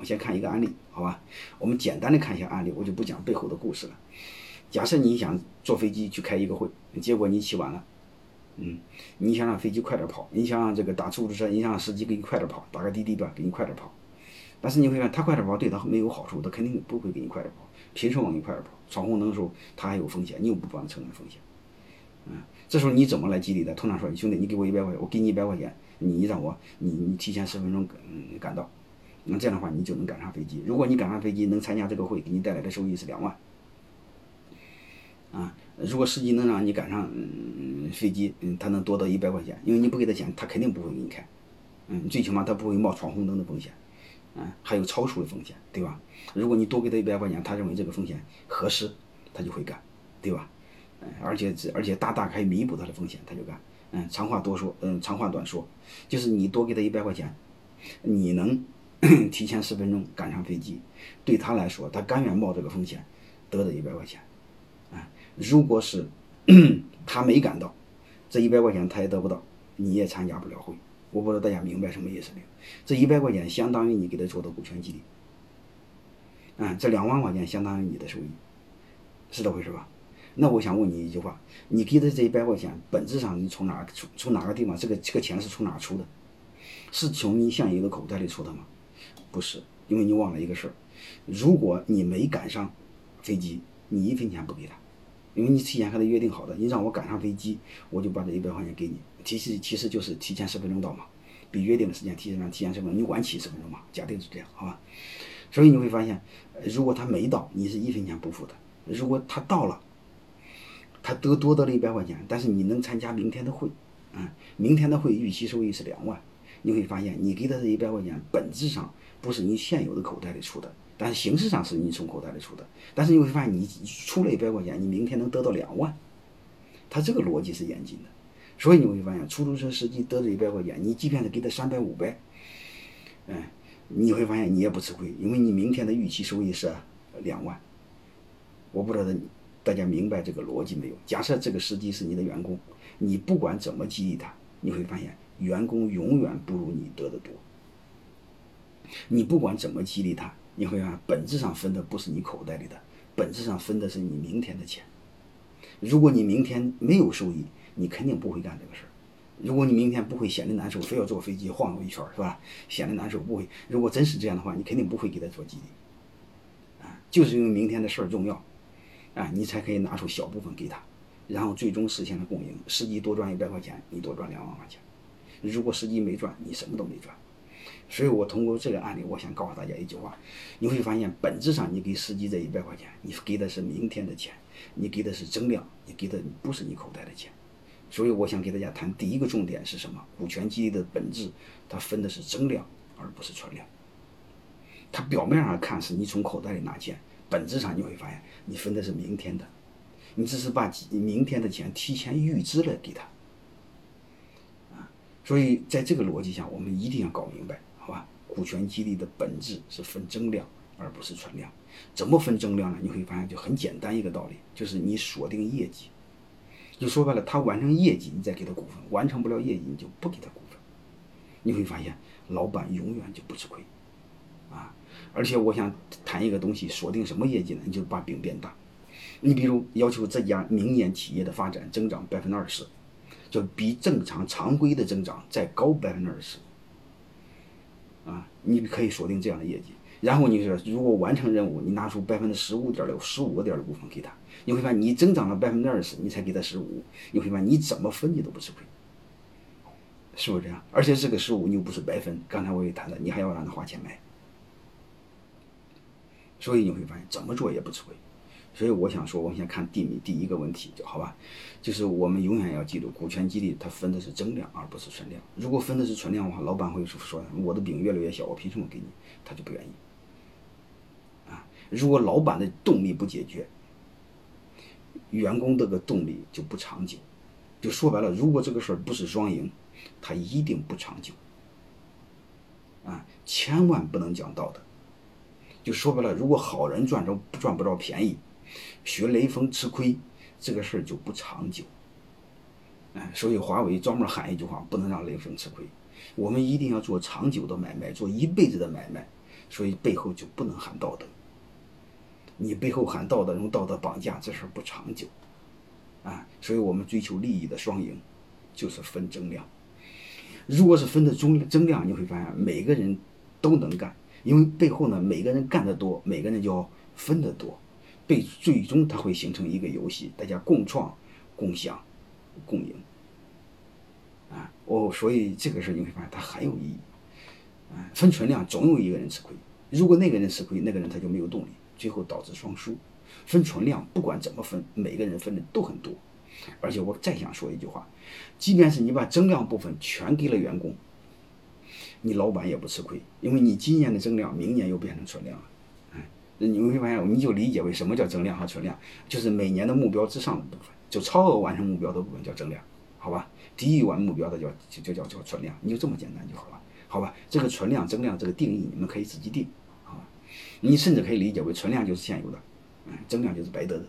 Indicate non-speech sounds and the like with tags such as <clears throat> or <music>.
我先看一个案例，好吧？我们简单的看一下案例，我就不讲背后的故事了。假设你想坐飞机去开一个会，结果你起晚了，嗯，你想让飞机快点跑，你想让这个打出租车，你想让司机给你快点跑，打个滴滴吧，给你快点跑。但是你会发现，他快点跑对他没有好处，他肯定不会给你快点跑。凭什么你快点跑？闯红灯的时候他还有风险，你又不帮他承担风险，嗯，这时候你怎么来激励他？通常说，兄弟，你给我一百块钱，我给你一百块钱，你让我你你提前十分钟嗯赶到，那这样的话你就能赶上飞机。如果你赶上飞机能参加这个会，给你带来的收益是两万。啊，如果司机能让你赶上嗯飞机，嗯，他能多到一百块钱，因为你不给他钱，他肯定不会给你开，嗯，最起码他不会冒闯红灯的风险。嗯，还有超出的风险，对吧？如果你多给他一百块钱，他认为这个风险合适，他就会干，对吧？嗯，而且而且大大可以弥补他的风险，他就干。嗯，长话多说，嗯，长话短说，就是你多给他一百块钱，你能 <clears throat> 提前十分钟赶上飞机，对他来说，他甘愿冒这个风险，得这一百块钱。啊，如果是 <clears throat> 他没赶到，这一百块钱他也得不到，你也参加不了会。我不知道大家明白什么意思没有？这一百块钱相当于你给他做的股权激励，啊，这两万块钱相当于你的收益，是这回事吧？那我想问你一句话：你给的这一百块钱，本质上你从哪从从哪个地方这个这个钱是从哪出的？是从你现有的口袋里出的吗？不是，因为你忘了一个事儿：如果你没赶上飞机，你一分钱不给他，因为你提前和他约定好的，你让我赶上飞机，我就把这一百块钱给你。其实其实就是提前十分钟到嘛，比约定的时间提前提前十分钟，你晚起十分钟嘛，假定是这样，好吧？所以你会发现，如果他没到，你是一分钱不付的；如果他到了，他得多得了一百块钱，但是你能参加明天的会，嗯，明天的会预期收益是两万，你会发现你给他这一百块钱，本质上不是你现有的口袋里出的，但是形式上是你从口袋里出的，但是你会发现你出了一百块钱，你明天能得到两万，他这个逻辑是严谨的。所以你会发现，出租车司机得这一百块钱，你即便是给他三百五百，嗯，你会发现你也不吃亏，因为你明天的预期收益是两万。我不知道大家明白这个逻辑没有？假设这个司机是你的员工，你不管怎么激励他，你会发现员工永远不如你得的多。你不管怎么激励他，你会发现本质上分的不是你口袋里的，本质上分的是你明天的钱。如果你明天没有收益，你肯定不会干这个事儿。如果你明天不会闲得难受，非要坐飞机晃悠一圈，是吧？闲得难受不会。如果真是这样的话，你肯定不会给他做激励。啊，就是因为明天的事儿重要，啊，你才可以拿出小部分给他，然后最终实现了共赢。司机多赚一百块钱，你多赚两万块钱。如果司机没赚，你什么都没赚。所以我通过这个案例，我想告诉大家一句话：你会发现，本质上你给司机这一百块钱，你给的是明天的钱，你给的是增量，你给的不是你口袋的钱。所以我想给大家谈第一个重点是什么？股权激励的本质，它分的是增量，而不是存量。它表面上看是你从口袋里拿钱，本质上你会发现你分的是明天的，你只是把明天的钱提前预支了给他。所以在这个逻辑下，我们一定要搞明白，好吧？股权激励的本质是分增量，而不是存量。怎么分增量呢？你会发现就很简单一个道理，就是你锁定业绩。就说白了，他完成业绩，你再给他股份；完成不了业绩，你就不给他股份。你会发现，老板永远就不吃亏，啊！而且我想谈一个东西，锁定什么业绩呢？你就把饼变大。你比如要求这家明年企业的发展增长百分之二十，就比正常常规的增长再高百分之二十，啊！你可以锁定这样的业绩。然后你说，如果完成任务，你拿出百分之十五点六、十五个点的股份给他。你会发现，你增长了百分之二十，你才给他十五，你会发现你怎么分你都不吃亏，是不是这样？而且这个十五你又不是白分，刚才我也谈了，你还要让他花钱买，所以你会发现怎么做也不吃亏。所以我想说，我们先看第第一个问题，就好吧？就是我们永远要记住，股权激励它分的是增量，而不是存量。如果分的是存量的话，老板会说我的饼越来越小，我凭什么给你？他就不愿意。啊，如果老板的动力不解决，员工这个动力就不长久，就说白了，如果这个事儿不是双赢，它一定不长久。啊，千万不能讲道德。就说白了，如果好人赚着赚不着便宜，学雷锋吃亏，这个事儿就不长久。哎，所以华为专门喊一句话：不能让雷锋吃亏。我们一定要做长久的买卖，做一辈子的买卖，所以背后就不能喊道德。你背后喊道德，用道德绑架，这事儿不长久，啊，所以我们追求利益的双赢，就是分增量。如果是分的中增量，你会发现每个人都能干，因为背后呢，每个人干得多，每个人就要分得多，被最终它会形成一个游戏，大家共创、共享、共赢。啊，哦，所以这个事你会发现它很有意义。啊，分存量总有一个人吃亏，如果那个人吃亏，那个人他就没有动力。最后导致双输，分存量不管怎么分，每个人分的都很多，而且我再想说一句话，即便是你把增量部分全给了员工，你老板也不吃亏，因为你今年的增量，明年又变成存量了，你会发现，你就理解为什么叫增量和存量，就是每年的目标之上的部分，就超额完成目标的部分叫增量，好吧？低于完目标的叫就就叫叫存量，你就这么简单就好了，好吧？这个存量增量这个定义，你们可以自己定。你甚至可以理解为存量就是现有的，嗯，增量就是白得的。